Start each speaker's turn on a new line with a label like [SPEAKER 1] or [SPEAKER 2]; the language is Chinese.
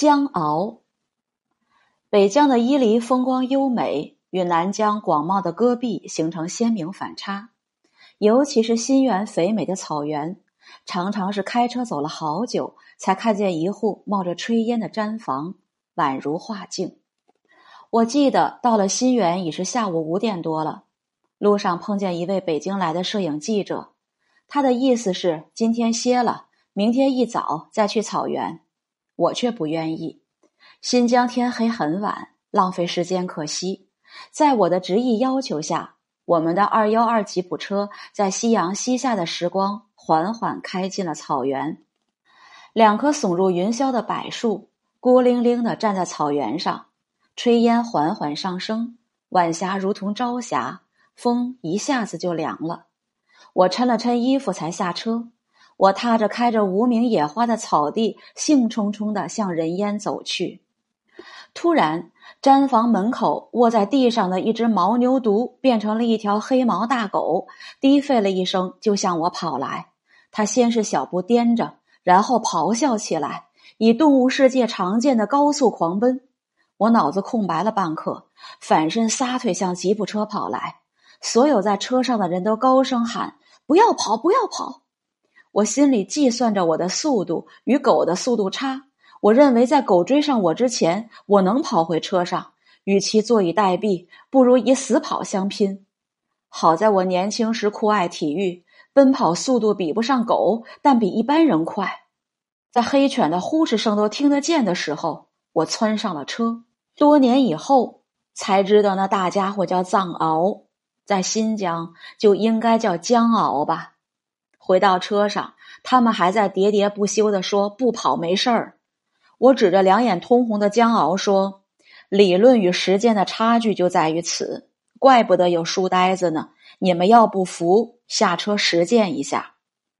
[SPEAKER 1] 江敖，北疆的伊犁风光优美，与南疆广袤的戈壁形成鲜明反差。尤其是新源肥美的草原，常常是开车走了好久，才看见一户冒着炊烟的毡房，宛如画境。我记得到了新源已是下午五点多了，路上碰见一位北京来的摄影记者，他的意思是今天歇了，明天一早再去草原。我却不愿意。新疆天黑很晚，浪费时间可惜。在我的执意要求下，我们的二幺二吉普车在夕阳西下的时光，缓缓开进了草原。两棵耸入云霄的柏树，孤零零的站在草原上，炊烟缓缓上升，晚霞如同朝霞，风一下子就凉了。我抻了抻衣服，才下车。我踏着开着无名野花的草地，兴冲冲的向人烟走去。突然，毡房门口卧在地上的一只牦牛犊变成了一条黑毛大狗，低吠了一声，就向我跑来。它先是小步颠着，然后咆哮起来，以动物世界常见的高速狂奔。我脑子空白了半刻，反身撒腿向吉普车跑来。所有在车上的人都高声喊：“不要跑，不要跑！”我心里计算着我的速度与狗的速度差，我认为在狗追上我之前，我能跑回车上。与其坐以待毙，不如以死跑相拼。好在我年轻时酷爱体育，奔跑速度比不上狗，但比一般人快。在黑犬的呼哧声都听得见的时候，我窜上了车。多年以后才知道，那大家伙叫藏獒，在新疆就应该叫江獒吧。回到车上，他们还在喋喋不休地说：“不跑没事儿。”我指着两眼通红的江敖说：“理论与实践的差距就在于此，怪不得有书呆子呢。你们要不服，下车实践一下。”